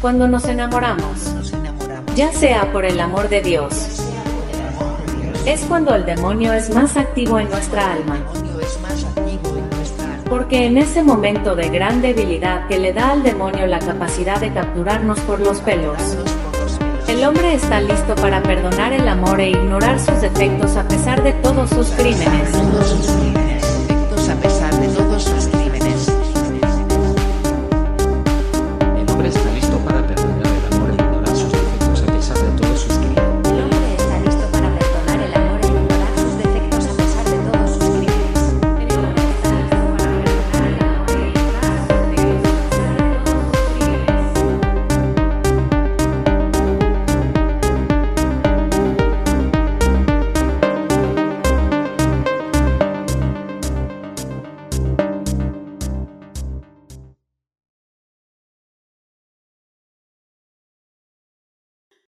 cuando nos enamoramos, ya sea por el amor de Dios. Es cuando el demonio es más activo en nuestra alma. Porque en ese momento de gran debilidad que le da al demonio la capacidad de capturarnos por los pelos, el hombre está listo para perdonar el amor e ignorar sus defectos a pesar de. Todos sus crímenes.